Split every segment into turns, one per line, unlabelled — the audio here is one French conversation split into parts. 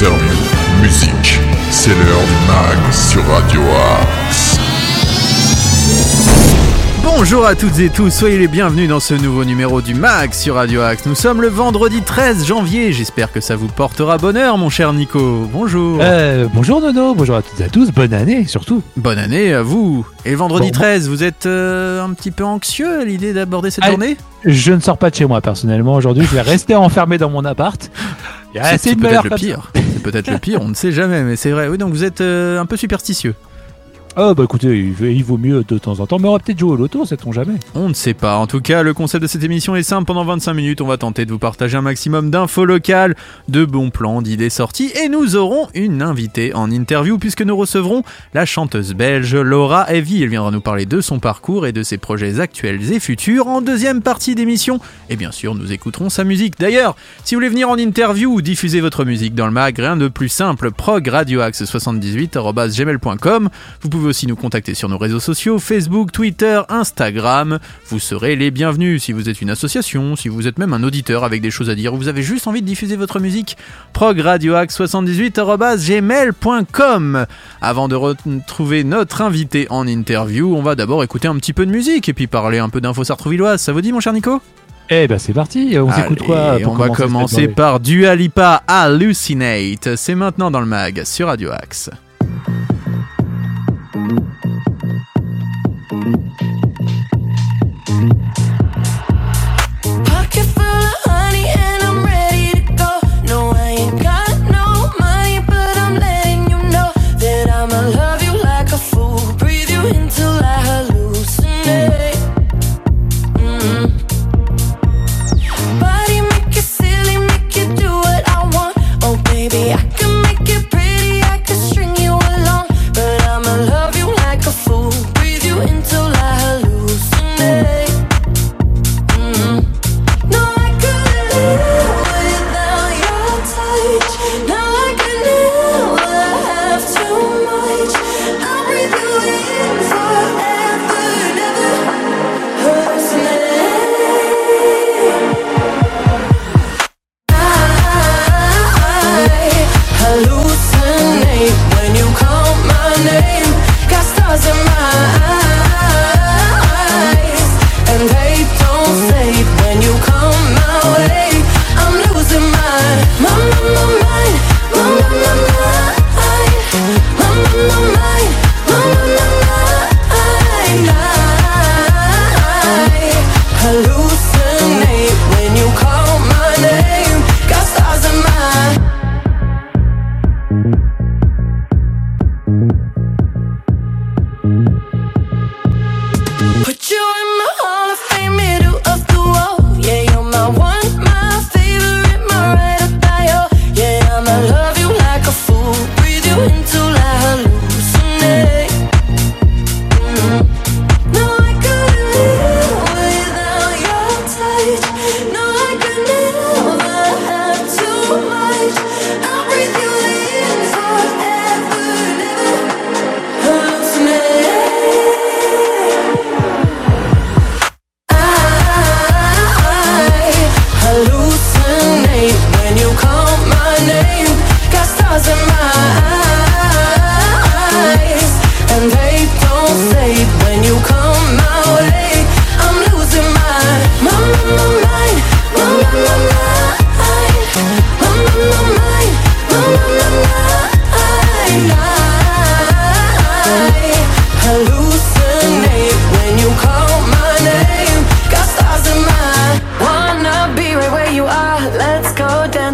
interviews, musique. C'est l'heure du mag sur Radio Axe.
Bonjour à toutes et tous, soyez les bienvenus dans ce nouveau numéro du MAG sur Radio Axe. Nous sommes le vendredi 13 janvier, j'espère que ça vous portera bonheur mon cher Nico. Bonjour.
Euh, bonjour Nono, bonjour à toutes et à tous, bonne année surtout.
Bonne année à vous. Et le vendredi
Bon,
13, vous êtes euh, un petit peu anxieux à l'idée d'aborder cette
Allez.
journée?
Je ne sors pas de chez moi personnellement aujourd'hui, je vais rester enfermé dans mon appart. Ah,
C'est
une
peut-être le pire. Peut-être le pire, on ne sait jamais, mais c'est vrai. Oui, donc vous êtes euh, un peu superstitieux.
Oh bah écoutez, il, vaut- mieux de temps en temps, mais on va peut-être jouer au loto, sait-on jamais.
On ne sait pas. En tout cas, le concept de cette émission est simple. Pendant 25 minutes, on va tenter de vous partager un maximum d'infos locales, de bons plans, d'idées sorties. Et nous aurons une invitée en interview puisque nous recevrons la chanteuse belge Laura Evie. Elle viendra nous parler de son parcours et de ses projets actuels et futurs en deuxième partie d'émission. Et bien sûr, nous écouterons sa musique. D'ailleurs, si vous voulez venir en interview ou diffuser votre musique dans le mag, rien de plus simple. Prog radioaxe 78gmailcom Vous pouvez aussi nous contacter sur nos réseaux sociaux, Facebook, Twitter, Instagram. Vous serez les bienvenus si vous êtes une association, si vous êtes même un auditeur avec des choses à dire, ou vous avez juste envie de diffuser votre musique. progradioaxe78.gmail.com Avant de retrouver notre invité en interview, on va d'abord écouter un petit peu de musique et puis parler un peu d'infos sartrouvilloises. Ça vous dit mon cher Nico?
Eh ben c'est parti, on
Allez,
s'écoute quoi pour
On va
commencer
par Dua Lipa Hallucinate. C'est maintenant dans le mag sur Radio Axe.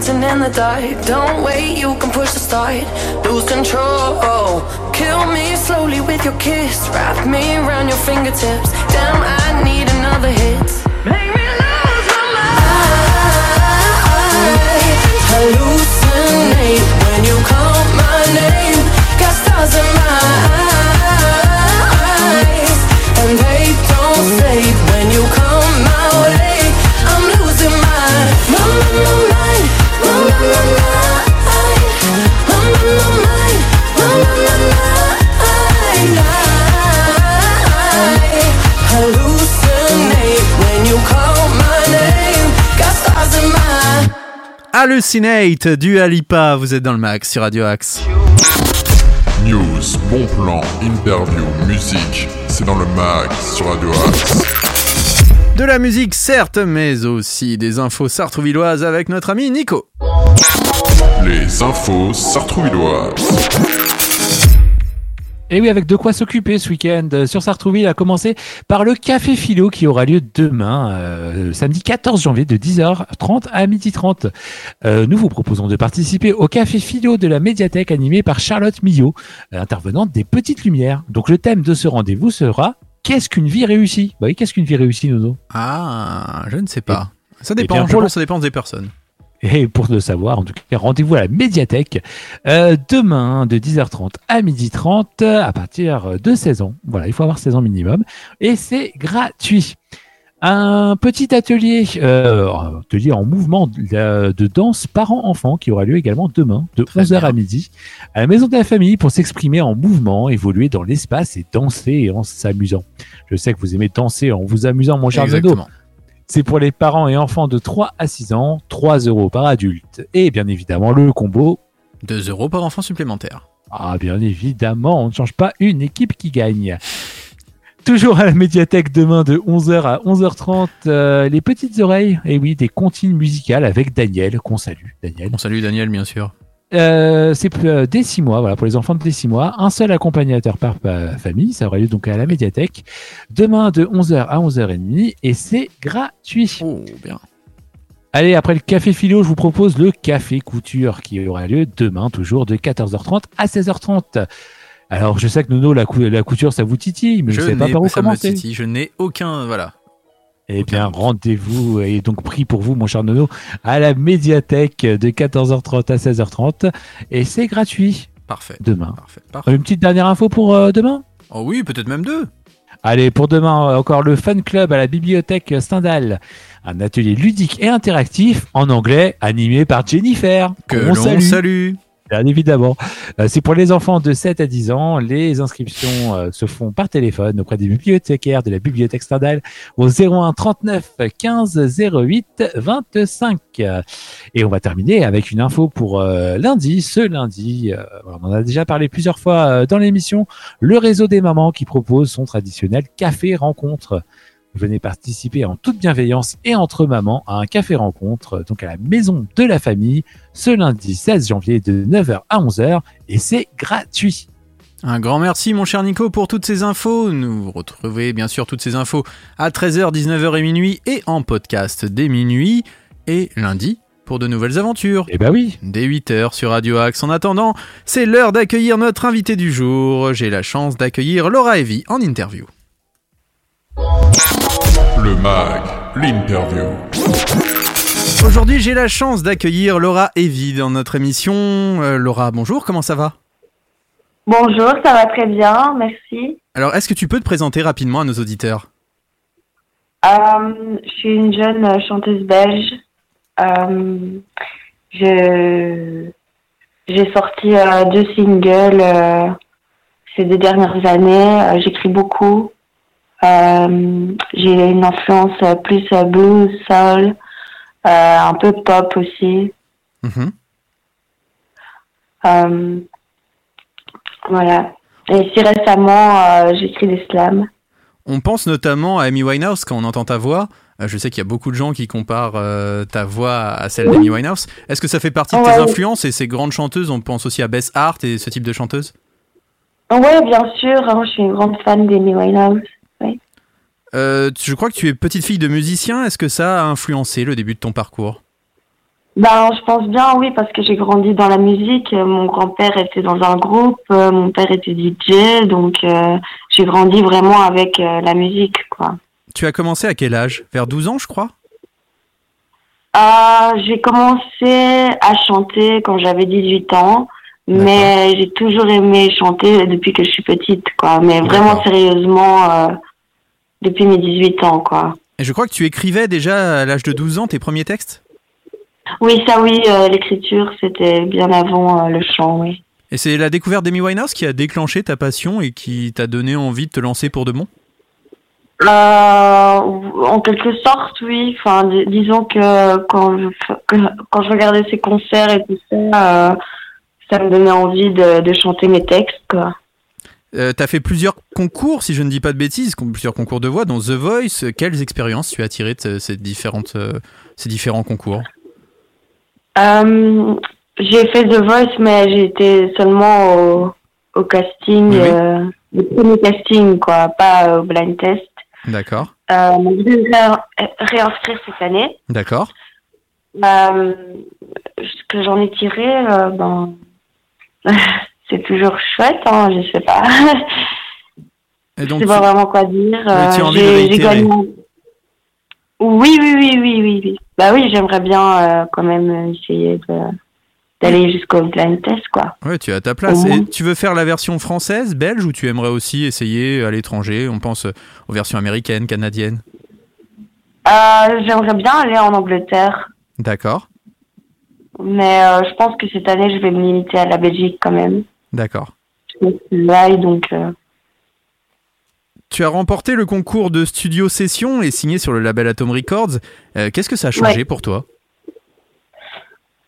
Dancing in the dark. Don't wait, you can push the start. Lose control. Kill me slowly with your kiss. Wrap me around your fingertips. Damn, I need another hit. Make me lose my mind. Hallucinate when you call my name. Got stars in my eyes, and they don't fade Hallucinate
du Alipa. Vous êtes dans le max sur Radio Axe.
News, bon plan, interview, musique, c'est dans le mag sur Radio Axe.
De la musique, certes, mais aussi des infos sartrouvilloises avec notre ami Nico.
Les infos sartrouvilloises.
Et oui, avec de quoi s'occuper ce week-end euh, sur Sartrouville, à commencer par le Café Philo qui aura lieu demain, euh, samedi 14 janvier de 10h30 à 12h30. Euh, nous vous proposons de participer au Café Philo de la médiathèque animé par Charlotte Millot, intervenante des Petites Lumières. Donc le thème de ce rendez-vous sera Qu'est-ce qu'une vie réussie? Bah oui, qu'est-ce qu'une vie réussie, Nono?
Ah, je ne sais pas. Ça
eh
dépend,
bien,
je
pour
pense
le-
que ça dépend des personnes.
Et pour le savoir, en tout cas, rendez-vous à la médiathèque euh, demain de 10h30 à 12h30 à partir de 16 ans. Voilà, il faut avoir 16 ans minimum. Et c'est gratuit. Un petit atelier, euh, atelier en mouvement de, de danse parents-enfants qui aura lieu également demain de
Très
11h à midi à la Maison de la Famille pour s'exprimer en mouvement, évoluer dans l'espace et danser en s'amusant. Je sais que vous aimez danser en vous amusant, mon cher.
Exactement.
C'est pour les parents et enfants de 3 à 6 ans, 3 euros par adulte. Et bien évidemment, le combo.
2 euros par enfant supplémentaire.
Ah, bien évidemment, on ne change pas une équipe qui gagne. Toujours à la médiathèque demain de 11h à 11h30, euh, les petites oreilles. Et oui, des comptines musicales avec Daniel, qu'on salue. Daniel.
On salue Daniel, bien sûr.
Euh, c'est euh, dès 6 mois, voilà, pour les enfants de dès 6 mois. Un seul accompagnateur par euh, famille. Ça aura lieu donc à la médiathèque. Demain de 11h à 11h30. Et c'est gratuit.
Oh, bien.
Allez, après le café philo, je vous propose le café couture qui aura lieu demain, toujours de 14h30 à 16h30. Alors, je sais que Nono, la, cou- la couture, ça vous titille, mais je ne sais pas par où
ça me
commencer.
titille, Je n'ai aucun. Voilà.
Eh bien, rendez-vous est donc pris pour vous, mon cher Nono, à la médiathèque de 14h30 à 16h30. Et c'est gratuit
Parfait.
demain.
Parfait. Parfait.
Une petite dernière info pour euh, demain?
Oh oui, peut-être même deux.
Allez, pour demain, euh, encore le Fun Club à la bibliothèque Stendhal. Un atelier ludique et interactif en anglais animé par Jennifer.
Que l'on
salue.
salue.
Bien évidemment. Euh, c'est pour les enfants de 7 à 10 ans. Les inscriptions euh, se font par téléphone auprès des bibliothécaires de la bibliothèque Stendhal au 01 39 15 08 25. Euh, Et on va terminer avec une info pour euh, lundi. Ce lundi, on en a déjà parlé plusieurs fois dans l'émission, le réseau des mamans qui propose son traditionnel café rencontre. Venez participer en toute bienveillance et entre mamans à un café rencontre, donc à la maison de la famille, ce lundi 16 janvier de 9h à 11h, et c'est gratuit.
Un grand merci mon cher Nico pour toutes ces infos. Nous retrouvez bien sûr toutes ces infos à 13h, 19h et minuit et en podcast dès minuit et lundi pour de nouvelles aventures.
Eh ben oui,
Dès 8h sur Radio Axe. En attendant, c'est l'heure d'accueillir notre invité du jour. J'ai la chance d'accueillir Laura Evie en interview.
Le mag, l'interview.
Aujourd'hui, j'ai la chance d'accueillir Laura Evie dans notre émission. Euh, Laura, bonjour, comment ça va?
Bonjour, ça va très bien, merci.
Alors, est-ce que tu peux te présenter rapidement à nos auditeurs?
Euh, je suis une jeune chanteuse belge. Euh, je j'ai sorti euh, deux singles euh, ces deux dernières années. Euh, J'écris beaucoup. Euh, j'ai une influence euh, plus euh, blues, soul, un peu pop aussi.
Mhm.
Voilà. Et si récemment, j'écris des slams.
On pense notamment à Amy Winehouse quand on entend ta voix. Je sais qu'il y a beaucoup de gens qui comparent euh, ta voix à celle d'Amy Winehouse. Est-ce que ça fait partie de tes
Ouais.
influences? Et ces grandes chanteuses On pense aussi à Bess Hart et ce type de chanteuse
Oui, bien sûr. hein, je suis une grande fan d'Amy Winehouse.
Euh, Je crois que tu es petite fille de musicien. Est-ce que ça a influencé le début de ton parcours?
Ben, je pense bien, oui, parce que j'ai grandi dans la musique. Euh, Mon grand-père était dans un groupe, euh, mon père était DJ, donc euh, j'ai grandi vraiment avec euh, la musique, quoi.
Tu as commencé à quel âge? Vers 12 ans, je crois?
Euh, j'ai commencé à chanter quand j'avais 18 ans, mais j'ai toujours aimé chanter depuis que je suis petite, quoi. Mais vraiment sérieusement, euh, depuis mes 18 ans, quoi.
Et je crois que tu écrivais déjà à l'âge de 12 ans tes premiers textes?
Oui, ça oui, euh, l'écriture, c'était bien avant euh, le chant, oui.
Et c'est la découverte d'Amy Winehouse qui a déclenché ta passion et qui t'a donné envie de te lancer pour de bon?
Euh, en quelque sorte, oui. Enfin, dis- disons que quand je, que- quand je regardais ses concerts et tout ça, ça me donnait envie de, de chanter mes textes, quoi.
Euh, T'as fait plusieurs concours, si je ne dis pas de bêtises, plusieurs concours de voix, dont The Voice. Quelles expériences tu as tirées de ce- ces, différentes, euh, ces différents concours?
Euh, j'ai fait The Voice, mais j'ai été seulement au, au casting,
Oui,
euh, le premier casting, quoi, pas au blind test.
D'accord,
je vais réinscrire cette année.
d'accord.
Ce que j'en ai tiré, ben, c'est toujours chouette, hein, je sais pas.
Et
je
donc,
sais
tu-
pas vraiment quoi dire.
Tu
Euh, j'ai- gagné- Oui, oui, oui, oui, oui, oui. Bah oui, j'aimerais bien euh, quand même essayer de d'aller jusqu'au blind test, quoi.
ouais, tu as ta place. Et tu veux faire la version française, belge, ou tu aimerais aussi essayer à l'étranger? On pense aux versions américaines, canadiennes.
Euh, j'aimerais bien aller en Angleterre,
D'accord,
mais euh, je pense que cette année, je vais me limiter à la Belgique quand même.
d'accord.
Donc, euh,
Tu as remporté le concours de studio session et signé sur le label Atom Records. Euh, Qu'est-ce que ça a changé
Ouais.
pour toi?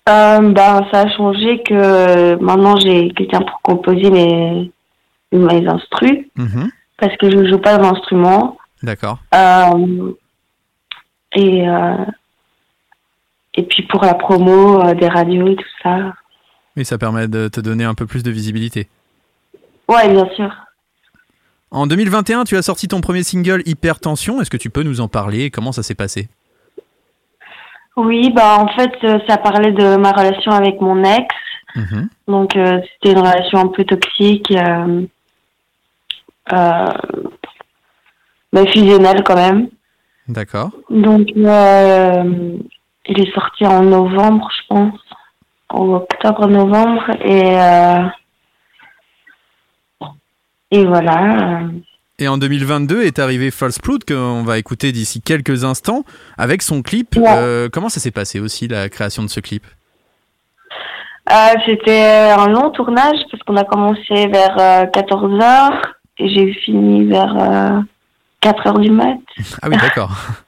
Ben, ça a changé que maintenant j'ai quelqu'un pour composer mes, mes instrus
Mhm,
parce que je ne joue pas d'instrument.
D'accord.
Et, et puis pour la promo euh, des radios et tout ça.
Et ça permet de te donner un peu plus de visibilité.
Ouais, bien sûr.
En 2021, tu as sorti ton premier single Hypertension. Est-ce que tu peux nous en parler? Comment ça s'est passé?
Oui, bah en fait, euh, ça parlait de ma relation avec mon ex.
Mhm,
Donc euh, c'était une relation un peu toxique, euh, euh, mais fusionnelle quand même.
D'accord.
Donc, il est sorti en novembre, je pense, en octobre-novembre, et euh, et voilà.
Et en 2022 est arrivé False Proud qu'on va écouter d'ici quelques instants avec son clip.
Ouais.
Euh, comment ça s'est passé aussi la création de ce clip?
Euh, C'était un long tournage parce qu'on a commencé vers 14 h et j'ai fini vers 4 h du mat.
Ah oui, d'accord.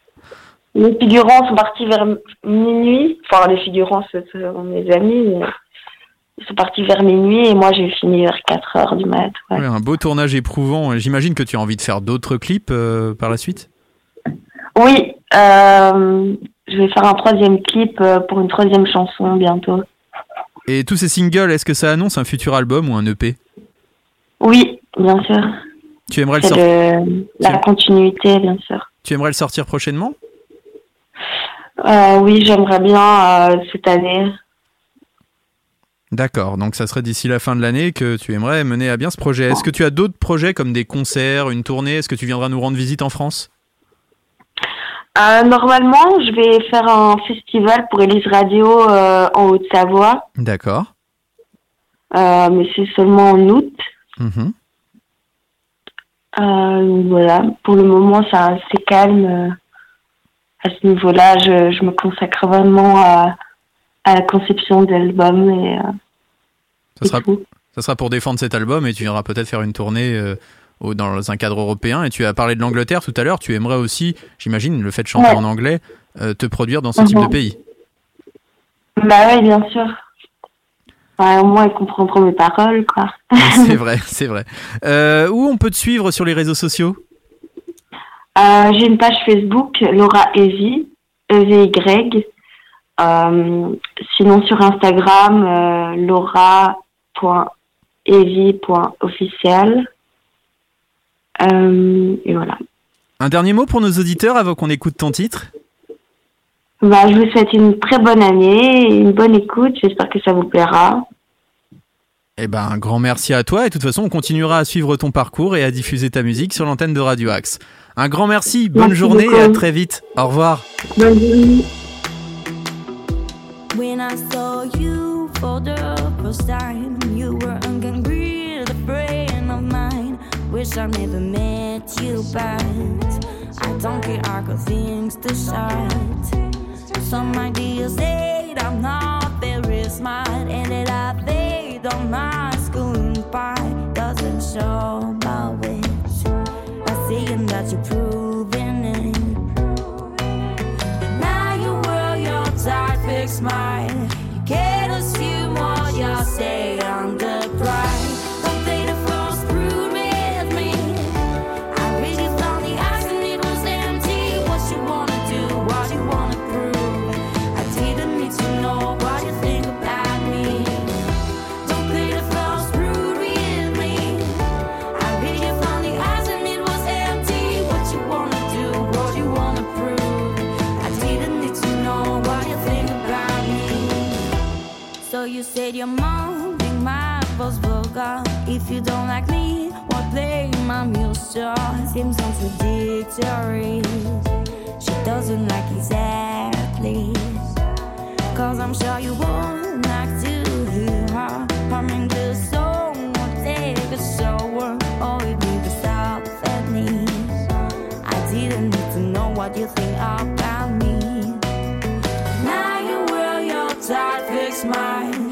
Les figurants sont partis vers minuit. Enfin, les figurants, ce sont mes amis. mais Ils sont partis vers minuit et moi j'ai fini vers 4 heures du mat. ouais.
Ouais, un beau tournage éprouvant. J'imagine que tu as envie de faire d'autres clips euh, par la suite?
Oui, euh, je vais faire un troisième clip euh, pour une troisième chanson bientôt.
Et tous ces singles, est-ce que ça annonce un futur album ou un EP
Oui, bien sûr.
tu aimerais, le
C'est
sor-
de la continuité, bien sûr.
tu aimerais le sortir prochainement?
Euh, oui, j'aimerais bien euh, cette année.
D'accord, donc ça serait d'ici la fin de l'année que tu aimerais mener à bien ce projet. Est-ce que tu as d'autres projets comme des concerts, une tournée? Est-ce que tu viendras nous rendre visite en France?
Euh, normalement, je vais faire un festival pour Elise Radio en Haute-Savoie,
D'accord.
mais c'est seulement en août.
Mhm.
Euh, voilà, pour le moment, ça c'est calme. À ce niveau-là, je, je me consacre vraiment à, à la conception de l'album et, euh,
Ça
et
sera,
tout.
ça sera pour défendre cet album et tu viendras peut-être faire une tournée euh, dans un cadre européen. Et tu as parlé de l'Angleterre tout à l'heure. Tu aimerais aussi, j'imagine, le fait de chanter
Ouais.
en anglais, euh, te produire dans ce type de
Mhm.
pays.
Bah oui, bien sûr. Au moins, ils comprendront mes paroles, quoi.
c'est vrai, c'est vrai. Euh, où on peut te suivre sur les réseaux sociaux?
Euh, J'ai une page Facebook, Laura Evy, E-V-Y. Euh, sinon, sur Instagram, euh. Euh, et voilà.
Un dernier mot pour nos auditeurs avant qu'on écoute ton titre?
Bah, je vous souhaite une très bonne année, une bonne écoute. J'espère que ça vous plaira.
Eh ben, un grand merci à toi et de toute façon, on continuera à suivre ton parcours et à diffuser ta musique sur l'antenne de Radio Axe. Un grand merci, bonne
Merci
journée et à très vite. Au revoir.
Bonne journée.
When I saw you for the first time, you were a concrete friend of mine. Wish I never met you, but I don't care. I got things to shout. Some ideas say that I'm not very smart, and that I on my school pie doesn't show that you're proving it. Your. You said your mom mounting my voice vocal. If you don't like me, why play my music? Seems contradictory. She doesn't like exactly. Cause I'm sure you won't like to hear her humming the song or take a shower or it be the stuff at knees. I didn't need to know what you think about me. Now you wear your tight fixed mind.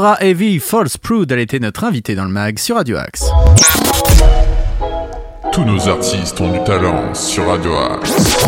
Laura Heavy False Prude, elle était notre invitée dans le mag sur Radio Axe.
Tous nos artistes ont du talent sur Radio Axe.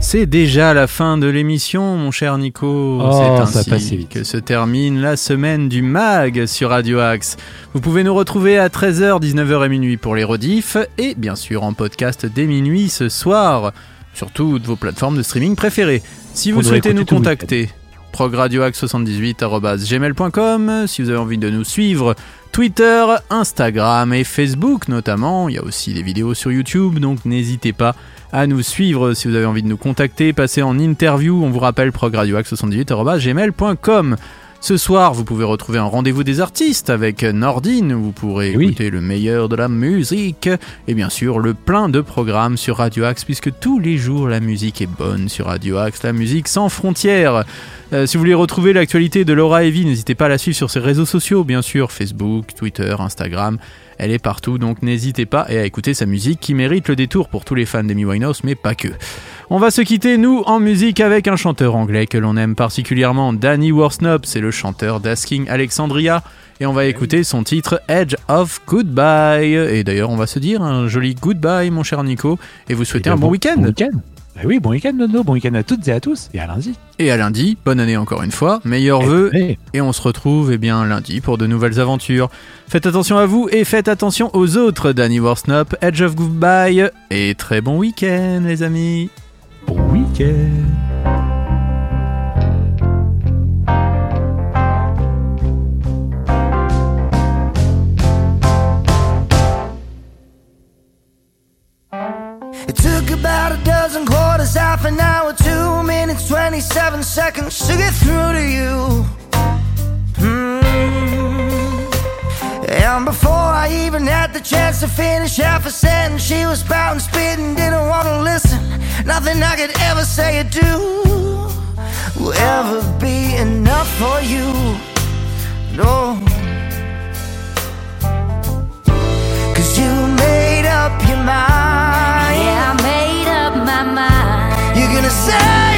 C'est déjà la fin de l'émission, mon cher Nico.
Oh,
C'est
ça
ainsi
passe si vite.
que se termine la semaine du MAG sur Radio Axe. Vous pouvez nous retrouver à 13h, 19h et minuit pour les rediffs et bien sûr en podcast dès minuit ce soir sur toutes vos plateformes de streaming préférées. Si vous souhaitez nous contacter, progradioaxe78.gmail.com si vous avez envie de nous suivre Twitter, Instagram et Facebook notamment. Il y a aussi des vidéos sur YouTube, donc n'hésitez pas à nous suivre si vous avez envie de nous contacter, passer en interview. On vous rappelle progradioaxe78.gmail.com. Ce soir, vous pouvez retrouver un rendez-vous des artistes avec Nordine. Vous pourrez
oui.
écouter le meilleur de la musique et bien sûr le plein de programmes sur Radio Axe puisque tous les jours la musique est bonne sur Radio Axe, la musique sans frontières. Euh, si vous voulez retrouver l'actualité de Laura Evie, n'hésitez pas à la suivre sur ses réseaux sociaux, bien sûr, Facebook, Twitter, Instagram. Elle est partout, donc n'hésitez pas et à écouter sa musique qui mérite le détour pour tous les fans d'Amy Winehouse, mais pas que. On va se quitter, nous, en musique avec un chanteur anglais que l'on aime particulièrement, Danny Worsnop, c'est le chanteur d'Asking Alexandria. Et on va écouter son titre Edge of Goodbye. Et d'ailleurs, on va se dire un joli goodbye, mon cher Nico, et vous souhaiter
Et
un bon week-end.
Bon week-end. Bah oui, bon week-end, Nono. Bon week-end à toutes et à tous. Et à lundi.
Et à lundi, bonne année encore une fois, meilleurs vœux
Et-
et on se retrouve eh bien lundi pour de nouvelles aventures. Faites attention à vous et faites attention aux autres. Danny Worsnop, Edge of Goodbye et très bon week-end les amis.
Bon week-end.
an hour, two minutes, 27 seconds to get through to you. Mm. And before I even had the chance to finish half a sentence, she was spouting, spitting, didn't want to listen. Nothing I could ever say or do will ever be enough for you. No. Cause you made up your mind. Yeah,
I made up my mind
desire